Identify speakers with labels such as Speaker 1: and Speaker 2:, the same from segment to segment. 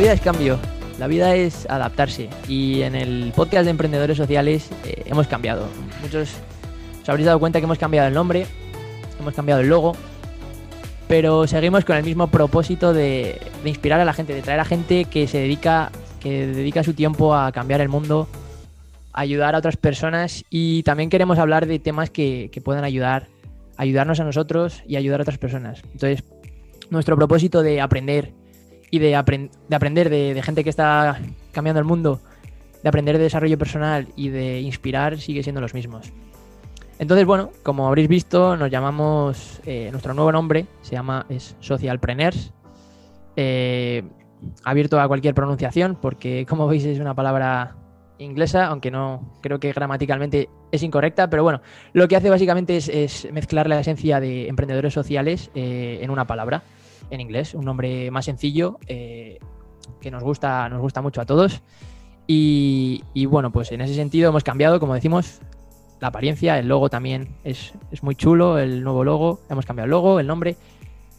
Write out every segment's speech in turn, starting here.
Speaker 1: vida es cambio, la vida es adaptarse y en el podcast de Emprendedores Sociales eh, hemos cambiado. Muchos os habréis dado cuenta que hemos cambiado el nombre, hemos cambiado el logo, pero seguimos con el mismo propósito de, inspirar a la gente, de traer a gente que se dedica, que dedica su tiempo a cambiar el mundo, a ayudar a otras personas y también queremos hablar de temas que, que puedan ayudar, ayudarnos a nosotros y ayudar a otras personas. Entonces, nuestro propósito de aprender y de, de aprender de, gente que está cambiando el mundo, de aprender de desarrollo personal y de inspirar sigue siendo los mismos. Entonces, bueno, como habréis visto, nos llamamos, eh, nuestro nuevo nombre se llama es Socialpreneurs, eh, abierto a cualquier pronunciación, porque como veis es una palabra inglesa, aunque no creo que gramaticalmente es incorrecta, pero bueno, lo que hace básicamente es, mezclar la esencia de emprendedores sociales eh, en una palabra en inglés, un nombre más sencillo eh, que nos gusta, nos gusta mucho a todos. Y, bueno, pues en ese sentido hemos cambiado, como decimos, la apariencia, el logo también es, muy chulo, el nuevo logo, hemos cambiado el logo, el nombre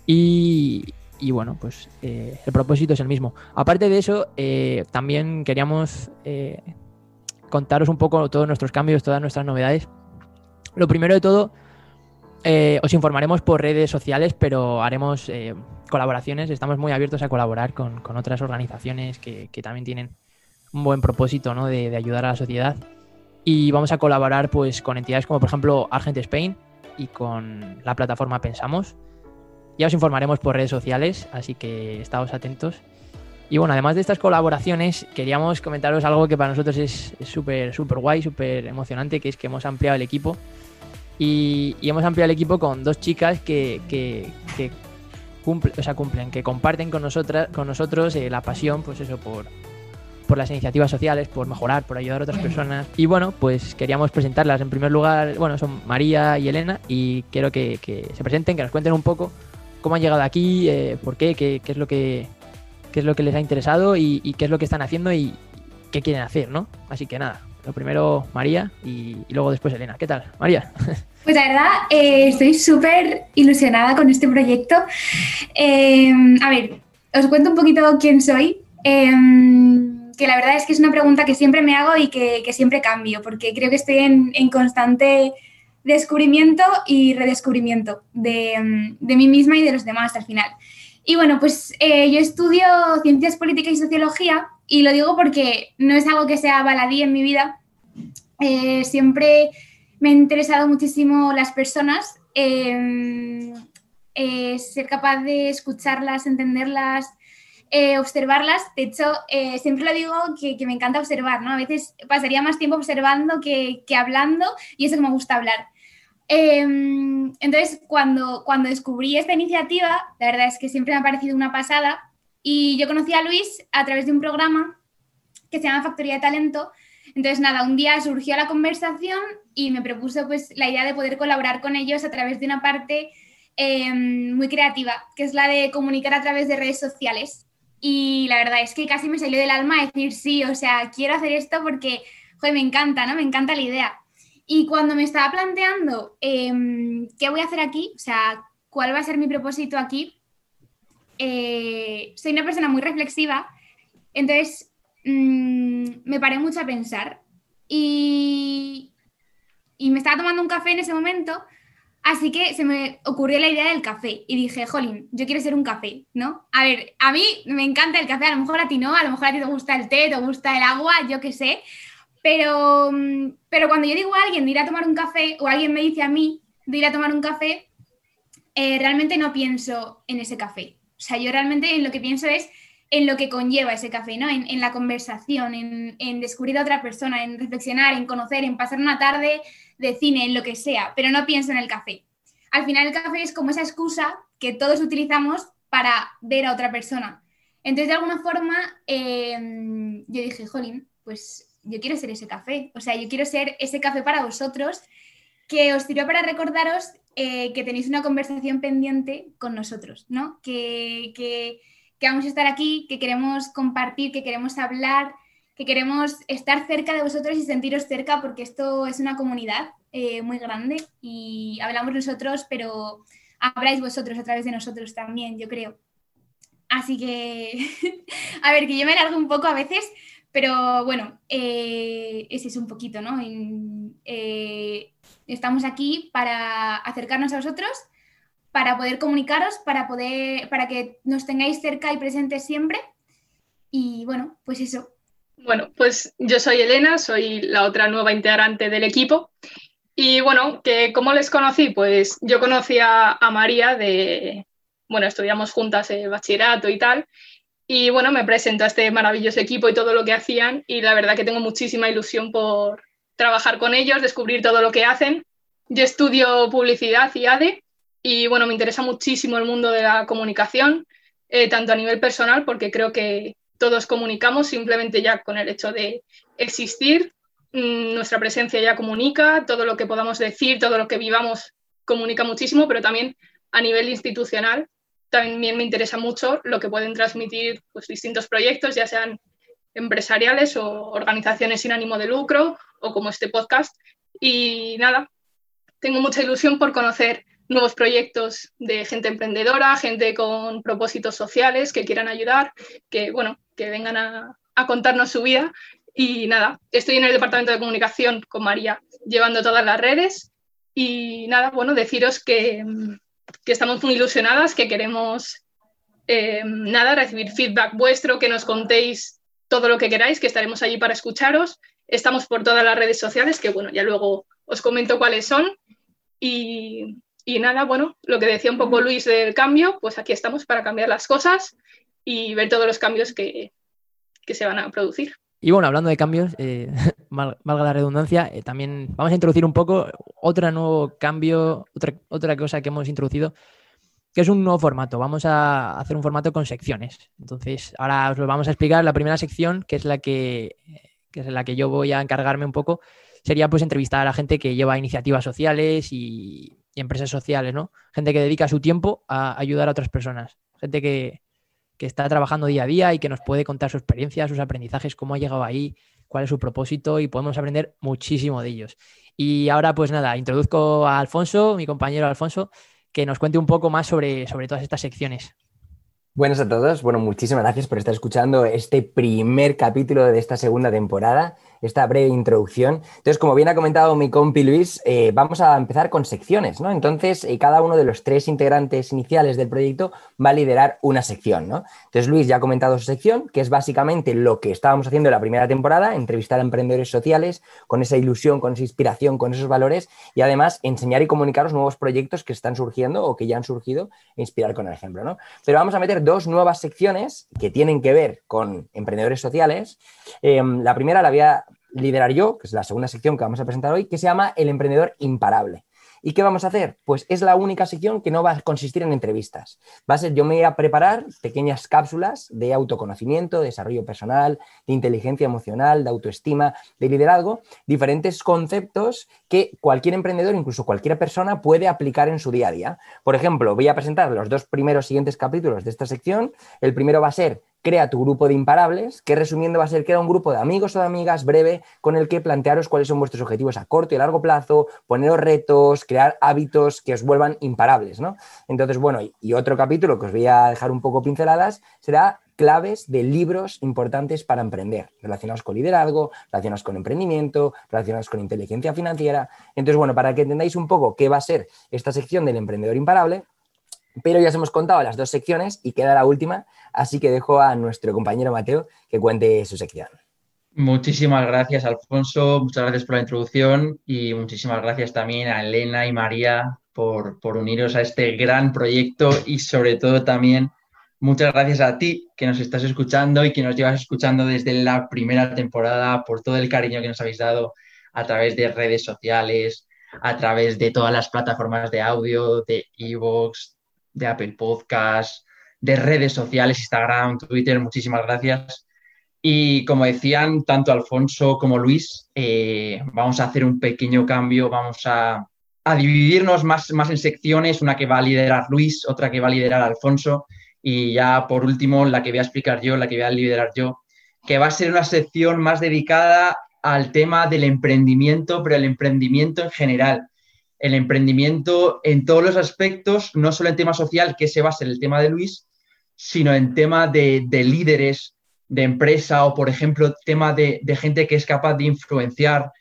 Speaker 1: y, bueno, pues eh, el propósito es el mismo. Aparte de eso, eh, también queríamos contaros un poco todos nuestros cambios, todas nuestras novedades. Lo primero de todo, os informaremos por redes sociales, pero haremos colaboraciones, estamos muy abiertos a colaborar con, otras organizaciones que, también tienen un buen propósito ¿no? de, ayudar a la sociedad. Y vamos a colaborar pues, con entidades como por ejemplo Argent Spain y con la plataforma Pensamos. Ya os informaremos por redes sociales, así que estáos atentos. Y bueno, además de estas colaboraciones, queríamos comentaros algo que para nosotros es súper, súper guay, súper emocionante, que es que hemos ampliado el equipo. Y, hemos ampliado el equipo con dos chicas que, que cumple, o sea, cumplen, que comparten con, nosotras, con nosotros eh, la pasión, pues eso, por, por las iniciativas sociales, por mejorar, por ayudar a otras personas. Y bueno, pues queríamos presentarlas en primer lugar, bueno, son María y Elena, y quiero que, se presenten, que nos cuenten un poco cómo han llegado aquí, eh, por qué, qué, es lo que qué es lo que les ha interesado y, y, qué es lo que están haciendo y qué quieren hacer, ¿no? Así que nada, lo primero María y, luego después Elena. ¿Qué tal, María?
Speaker 2: Pues la verdad, eh, estoy súper ilusionada con este proyecto. Em, a ver, os cuento un poquito quién soy. Em, que la verdad es que es una pregunta que siempre me hago y que, siempre cambio, porque creo que estoy en, constante descubrimiento y redescubrimiento de, mí misma y de los demás al final. Y bueno, pues eh, yo estudio ciencias políticas y sociología y lo digo porque no es algo que sea baladí en mi vida. Eh, siempre me han interesado muchísimo las personas, em, eh, ser capaz de escucharlas, entenderlas, observarlas. De hecho, siempre lo digo que, me encanta observar, ¿no? A veces pasaría más tiempo observando que, que hablando y eso que me gusta hablar. Em, entonces, cuando, cuando descubrí esta iniciativa, la verdad es que siempre me ha parecido una pasada y yo conocí a Luis a través de un programa que se llama Factoría de Talento. Entonces, nada, un día surgió la conversación y me propuso pues la idea de poder colaborar con ellos a través de una parte em, muy creativa, que es la de comunicar a través de redes sociales. Y la verdad es que casi me salió del alma decir sí, o sea, quiero hacer esto porque, joder, me encanta, ¿no? Me encanta la idea. Y cuando me estaba planteando em, qué voy a hacer aquí, o sea, cuál va a ser mi propósito aquí, eh, soy una persona muy reflexiva, entonces mm, me paré mucho a pensar y, y me estaba tomando un café en ese momento, así que se me ocurrió la idea del café y dije, jolín, yo quiero ser un café, ¿no? A ver, a mí me encanta el café, a lo mejor a ti no, a lo mejor a ti te gusta el té, te gusta el agua, yo qué sé, pero, mm, pero cuando yo digo a alguien de ir a tomar un café o alguien me dice a mí de ir a tomar un café, eh, realmente no pienso en ese café. O sea, yo realmente en lo que pienso es en lo que conlleva ese café, ¿no? En, la conversación, en, descubrir a otra persona, en reflexionar, en conocer, en pasar una tarde de cine, en lo que sea, pero no pienso en el café. Al final el café es como esa excusa que todos utilizamos para ver a otra persona. Entonces, de alguna forma, eh, yo dije, jolín, pues yo quiero ser ese café, o sea, yo quiero ser ese café para vosotros que os sirva para recordaros eh, que tenéis una conversación pendiente con nosotros, ¿no? Que, que, vamos a estar aquí, que queremos compartir, que queremos hablar, que queremos estar cerca de vosotros y sentiros cerca porque esto es una comunidad eh, muy grande y hablamos nosotros, pero habláis vosotros a través de nosotros también, yo creo. Así que, a ver, que yo me largo un poco a veces, pero bueno, eh, ese es un poquito, ¿no? Eh, estamos aquí para acercarnos a vosotros, para poder comunicaros, para, poder, para que nos tengáis cerca y presentes siempre. Y bueno, pues eso.
Speaker 3: Bueno, pues yo soy Elena, soy la otra nueva integrante del equipo. Y bueno, que ¿cómo les conocí? Pues yo conocí a, María de, bueno, estudiamos juntas el bachillerato y tal. Y bueno, me presentó a este maravilloso equipo y todo lo que hacían. Y la verdad que tengo muchísima ilusión por trabajar con ellos, descubrir todo lo que hacen. Yo estudio publicidad y ADE y bueno, me interesa muchísimo el mundo de la comunicación, eh, tanto a nivel personal, porque creo que todos comunicamos simplemente ya con el hecho de existir. Mm, nuestra presencia ya comunica, todo lo que podamos decir, todo lo que vivamos comunica muchísimo, pero también a nivel institucional también me interesa mucho lo que pueden transmitir pues, distintos proyectos, ya sean empresariales o organizaciones sin ánimo de lucro o como este podcast. Y nada, tengo mucha ilusión por conocer nuevos proyectos de gente emprendedora, gente con propósitos sociales que quieran ayudar, que bueno, que vengan a, contarnos su vida. Y nada, estoy en el departamento de comunicación con María, llevando todas las redes. Y nada, bueno, deciros que, estamos muy ilusionadas, que queremos eh, nada, recibir feedback vuestro, que nos contéis todo lo que queráis, que estaremos allí para escucharos. Estamos por todas las redes sociales, que bueno, ya luego os comento cuáles son. Y, y nada, bueno, lo que decía un poco Luis del cambio, pues aquí estamos para cambiar las cosas y ver todos los cambios que, se van a producir.
Speaker 1: Y bueno, hablando de cambios, eh, valga la redundancia, eh, también vamos a introducir un poco otro nuevo cambio, otra, otra cosa que hemos introducido, que es un nuevo formato. Vamos a hacer un formato con secciones. Entonces, ahora os lo vamos a explicar. La primera sección, que es la que, que es la que yo voy a encargarme un poco, sería pues entrevistar a la gente que lleva iniciativas sociales y, empresas sociales, ¿no? Gente que dedica su tiempo a ayudar a otras personas. Gente que, está trabajando día a día y que nos puede contar su experiencia, sus aprendizajes, cómo ha llegado ahí, cuál es su propósito y podemos aprender muchísimo de ellos. Y ahora, pues nada, introduzco a Alfonso, mi compañero Alfonso, que nos cuente un poco más sobre, sobre todas estas secciones.
Speaker 4: Buenas a todos. Bueno, muchísimas gracias por estar escuchando este primer capítulo de esta segunda temporada esta breve introducción. Entonces, como bien ha comentado mi compi Luis, eh, vamos a empezar con secciones, ¿no? Entonces, eh, cada uno de los tres integrantes iniciales del proyecto va a liderar una sección, ¿no? Entonces, Luis ya ha comentado su sección, que es básicamente lo que estábamos haciendo en la primera temporada, entrevistar a emprendedores sociales con esa ilusión, con esa inspiración, con esos valores y además enseñar y comunicar los nuevos proyectos que están surgiendo o que ya han surgido e inspirar con el ejemplo, ¿no? Pero vamos a meter dos nuevas secciones que tienen que ver con emprendedores sociales. Em, la primera la había liderar yo, que es la segunda sección que vamos a presentar hoy, que se llama El emprendedor imparable. ¿Y qué vamos a hacer? Pues es la única sección que no va a consistir en entrevistas. Va a ser, yo me voy a preparar pequeñas cápsulas de autoconocimiento, de desarrollo personal, de inteligencia emocional, de autoestima, de liderazgo, diferentes conceptos que cualquier emprendedor, incluso cualquier persona, puede aplicar en su día a día. Por ejemplo, voy a presentar los dos primeros siguientes capítulos de esta sección. El primero va a ser crea tu grupo de imparables, que resumiendo va a ser crea un grupo de amigos o de amigas breve con el que plantearos cuáles son vuestros objetivos a corto y largo plazo, poneros retos, crear hábitos que os vuelvan imparables, ¿no? Entonces, bueno, y otro capítulo que os voy a dejar un poco pinceladas será claves de libros importantes para emprender, relacionados con liderazgo, relacionados con emprendimiento, relacionados con inteligencia financiera. Entonces, bueno, para que entendáis un poco qué va a ser esta sección del emprendedor imparable, pero ya os hemos contado las dos secciones y queda la última, así que dejo a nuestro compañero Mateo que cuente su sección.
Speaker 5: Muchísimas gracias, Alfonso. Muchas gracias por la introducción y muchísimas gracias también a Elena y María por, uniros a este gran proyecto y sobre todo también muchas gracias a ti que nos estás escuchando y que nos llevas escuchando desde la primera temporada por todo el cariño que nos habéis dado a través de redes sociales, a través de todas las plataformas de audio, de Evox, de Apple Podcast, de redes sociales, Instagram, Twitter. Muchísimas gracias. Y como decían tanto Alfonso como Luis, eh, vamos a hacer un pequeño cambio, vamos a, dividirnos más, más en secciones, una que va a liderar Luis, otra que va a liderar Alfonso y ya por último la que voy a explicar yo, la que voy a liderar yo, que va a ser una sección más dedicada al tema del emprendimiento, pero el emprendimiento en general el emprendimiento en todos los aspectos, no solo en tema social, que ese va a ser el tema de Luis, sino en tema de, líderes de empresa o, por ejemplo, tema de, gente que es capaz de influenciar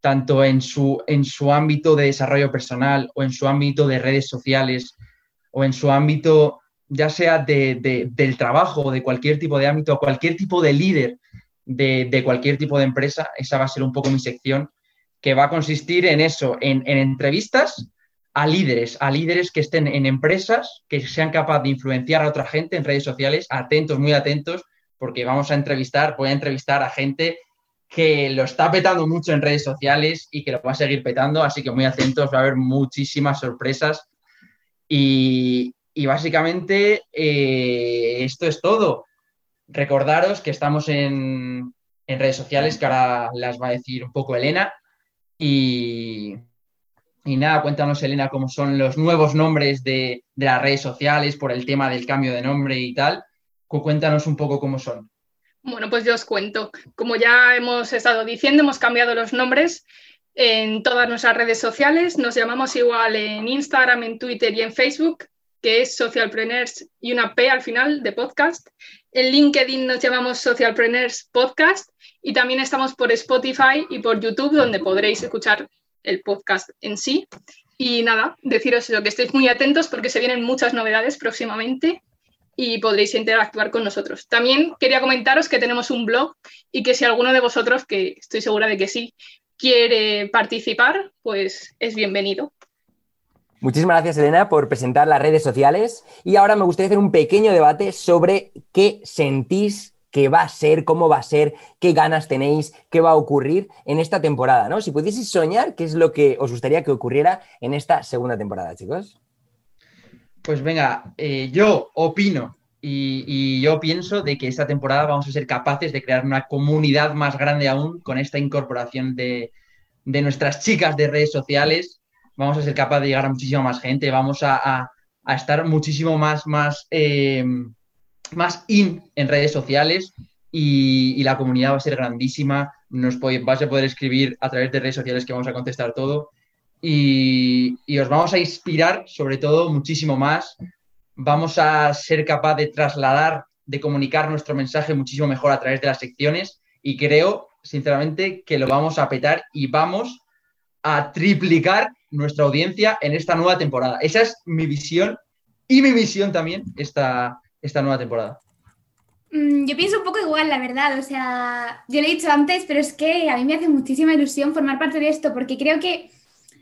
Speaker 5: tanto en su, en su ámbito de desarrollo personal o en su ámbito de redes sociales o en su ámbito ya sea del trabajo o de cualquier tipo de ámbito, cualquier tipo de líder de, cualquier tipo de empresa, esa va a ser un poco mi sección, que va a consistir en eso, en, entrevistas a líderes, a líderes que estén en empresas, que sean capaces de influenciar a otra gente en redes sociales, atentos, muy atentos, porque vamos a entrevistar, voy a entrevistar a gente que lo está petando mucho en redes sociales y que lo va a seguir petando, así que muy atentos, va a haber muchísimas sorpresas. Y, básicamente eh, esto es todo. Recordaros que estamos en, redes sociales, que ahora las va a decir un poco Elena. Y, y nada, cuéntanos, Elena, cómo son los nuevos nombres de, de, las redes sociales por el tema del cambio de nombre y tal. Cuéntanos un poco cómo son.
Speaker 3: Bueno, pues yo os cuento. Como ya hemos estado diciendo, hemos cambiado los nombres en todas nuestras redes sociales. Nos llamamos igual en Instagram, en Twitter y en Facebook, que es Socialpreneurs y una P al final de podcast. En LinkedIn nos llamamos Socialpreneurs Podcast y también estamos por Spotify y por YouTube, donde podréis escuchar el podcast en sí. Y nada, deciros eso, que estéis muy atentos porque se vienen muchas novedades próximamente y podréis interactuar con nosotros. También quería comentaros que tenemos un blog y que si alguno de vosotros, que estoy segura de que sí, quiere participar, pues es bienvenido.
Speaker 4: Muchísimas gracias, Elena, por presentar las redes sociales. Y ahora me gustaría hacer un pequeño debate sobre qué sentís que va a ser, cómo va a ser, qué ganas tenéis, qué va a ocurrir en esta temporada, ¿no? Si pudieseis soñar, ¿qué es lo que os gustaría que ocurriera en esta segunda temporada, chicos?
Speaker 5: Pues venga, eh, yo opino y, yo pienso de que esta temporada vamos a ser capaces de crear una comunidad más grande aún con esta incorporación de, de nuestras chicas de redes sociales vamos a ser capaces de llegar a muchísima más gente, vamos a, estar muchísimo más, más, eh, más in en redes sociales y, la comunidad va a ser grandísima. Nos vas a poder escribir a través de redes sociales que vamos a contestar todo y, os vamos a inspirar sobre todo muchísimo más. Vamos a ser capaz de trasladar, de comunicar nuestro mensaje muchísimo mejor a través de las secciones y creo, sinceramente, que lo vamos a petar y vamos a triplicar nuestra audiencia en esta nueva temporada. Esa es mi visión y mi misión también esta, esta nueva temporada.
Speaker 2: Mm, yo pienso un poco igual, la verdad. O sea, yo lo he dicho antes, pero es que a mí me hace muchísima ilusión formar parte de esto, porque creo que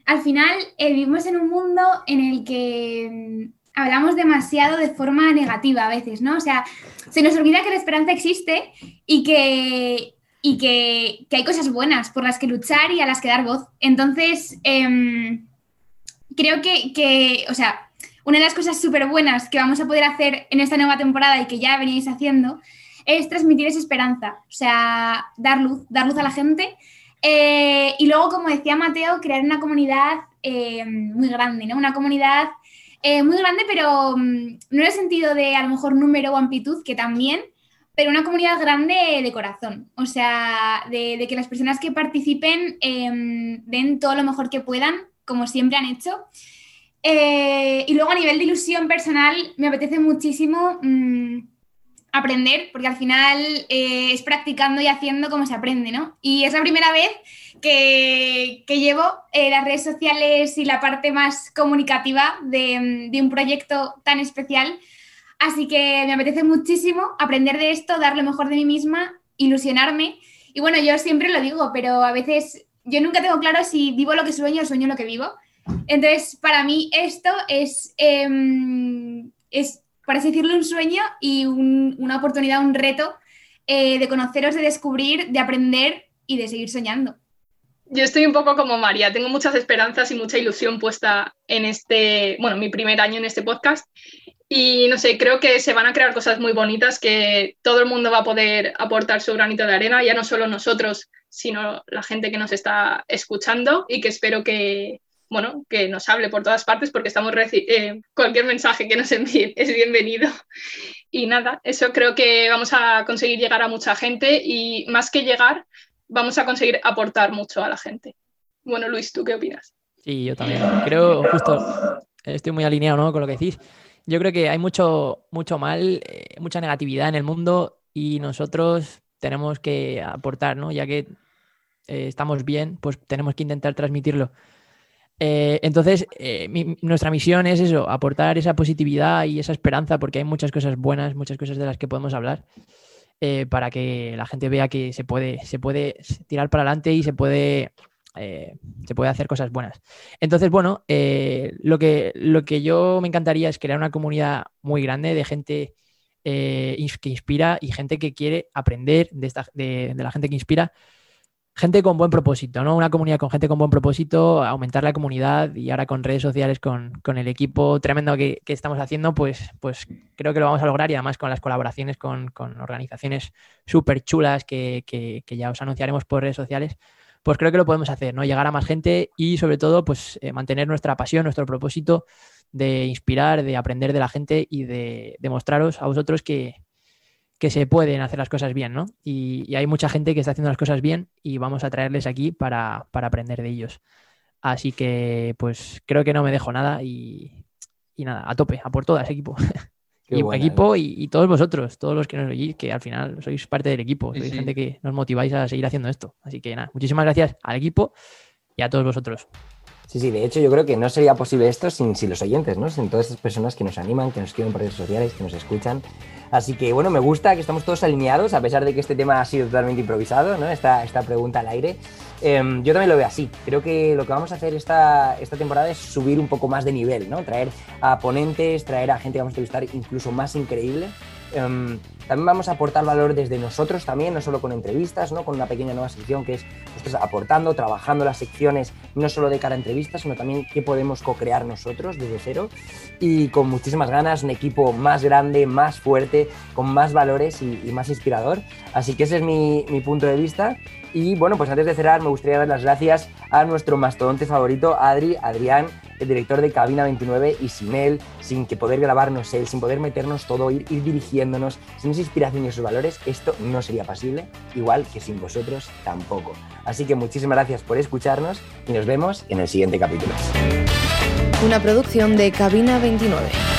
Speaker 2: al final eh, vivimos en un mundo en el que mm, hablamos demasiado de forma negativa a veces, ¿no? O sea, se nos olvida que la esperanza existe y que, y que, hay cosas buenas por las que luchar y a las que dar voz. Entonces, em, creo que, o sea, una de las cosas súper buenas que vamos a poder hacer en esta nueva temporada y que ya veníais haciendo es transmitir esa esperanza, o sea, dar luz, dar luz a la gente. Eh, y luego, como decía Mateo, crear una comunidad em, muy grande, ¿no? Una comunidad eh, muy grande, pero mm, no en el sentido de a lo mejor número o amplitud, que también, pero una comunidad grande de corazón, o sea, de, que las personas que participen em, den todo lo mejor que puedan, como siempre han hecho. Eh, y luego a nivel de ilusión personal, me apetece muchísimo mm, aprender, porque al final eh, es practicando y haciendo como se aprende, ¿no? Y es la primera vez que, llevo eh, las redes sociales y la parte más comunicativa de, de un proyecto tan especial Así que me apetece muchísimo aprender de esto, dar lo mejor de mí misma, ilusionarme. Y bueno, yo siempre lo digo, pero a veces yo nunca tengo claro si vivo lo que sueño o sueño lo que vivo. Entonces, para mí esto es, em, es por así un sueño y una oportunidad, un reto eh, de conoceros, de descubrir, de aprender y de seguir soñando.
Speaker 3: Yo estoy un poco como María, tengo muchas esperanzas y mucha ilusión puesta en este, bueno, mi primer año en este podcast y no sé, creo que se van a crear cosas muy bonitas que todo el mundo va a poder aportar su granito de arena, ya no solo nosotros, sino la gente que nos está escuchando y que espero que, bueno, que nos hable por todas partes porque estamos eh, cualquier mensaje que nos envíe es bienvenido. Y nada, eso creo que vamos a conseguir llegar a mucha gente y más que llegar, vamos a conseguir aportar mucho a la gente. Bueno, Luis, ¿tú qué opinas?
Speaker 1: Sí, yo también. Creo justo, estoy muy alineado ¿no? con lo que decís. Yo creo que hay mucho, mucho mal, eh, mucha negatividad en el mundo y nosotros tenemos que aportar, ¿no? Ya que eh, estamos bien, pues tenemos que intentar transmitirlo. Eh, entonces, nuestra misión es eso, aportar esa positividad y esa esperanza, porque hay muchas cosas buenas, muchas cosas de las que podemos hablar, para que la gente vea que se puede, se puede tirar para adelante y se puede eh, se puede hacer cosas buenas. Entonces, bueno, eh, lo, que, lo que yo me encantaría es crear una comunidad muy grande de gente eh, que inspira y gente que quiere aprender de, esta, de, la gente que inspira. Gente con buen propósito, ¿no? Una comunidad con gente con buen propósito, aumentar la comunidad y ahora con redes sociales, con, el equipo tremendo que, estamos haciendo, pues, pues creo que lo vamos a lograr y además con las colaboraciones con, organizaciones súper chulas que, que ya os anunciaremos por redes sociales, pues creo que lo podemos hacer, ¿no? Llegar a más gente y sobre todo, pues eh, mantener nuestra pasión, nuestro propósito de inspirar, de aprender de la gente y de demostraros a vosotros que, se pueden hacer las cosas bien, ¿no? Y, hay mucha gente que está haciendo las cosas bien y vamos a traerles aquí para, aprender de ellos. Así que, pues creo que no me dejo nada y, y nada, a tope, a por todas, equipo. y equipo y, todos vosotros, todos los que nos oís, que al final sois parte del equipo, sois gente que nos motiváis a seguir haciendo esto. Así que nada, muchísimas gracias al equipo y a todos vosotros.
Speaker 4: Sí, sí, de hecho yo creo que no sería posible esto sin, sin los oyentes, ¿no? Sin todas estas personas que nos animan, que nos escriben por redes sociales, que nos escuchan. Así que bueno, me gusta que estamos todos alineados, a pesar de que este tema ha sido totalmente improvisado, ¿no? Esta, esta pregunta al aire. Em, yo también lo veo así. Creo que lo que vamos a hacer esta, esta temporada es subir un poco más de nivel, ¿no? Traer a ponentes, traer a gente que vamos a entrevistar incluso más increíble. Em, también vamos a aportar valor desde nosotros también, no solo con entrevistas, ¿no? con una pequeña nueva sección que es nosotros aportando, trabajando las secciones, no solo de cara a entrevistas, sino también qué podemos co-crear nosotros desde cero y con muchísimas ganas, un equipo más grande, más fuerte, con más valores y, más inspirador. Así que ese es mi, mi punto de vista. Y bueno, pues antes de cerrar, me gustaría dar las gracias a nuestro mastodonte favorito, Adri, Adrián, el director de Cabina 29, y sin él, sin que poder grabarnos él, sin poder meternos todo, ir, ir dirigiéndonos, sin esa inspiración y esos valores, esto no sería posible, igual que sin vosotros tampoco. Así que muchísimas gracias por escucharnos y nos vemos en el siguiente capítulo.
Speaker 6: Una producción de Cabina 29.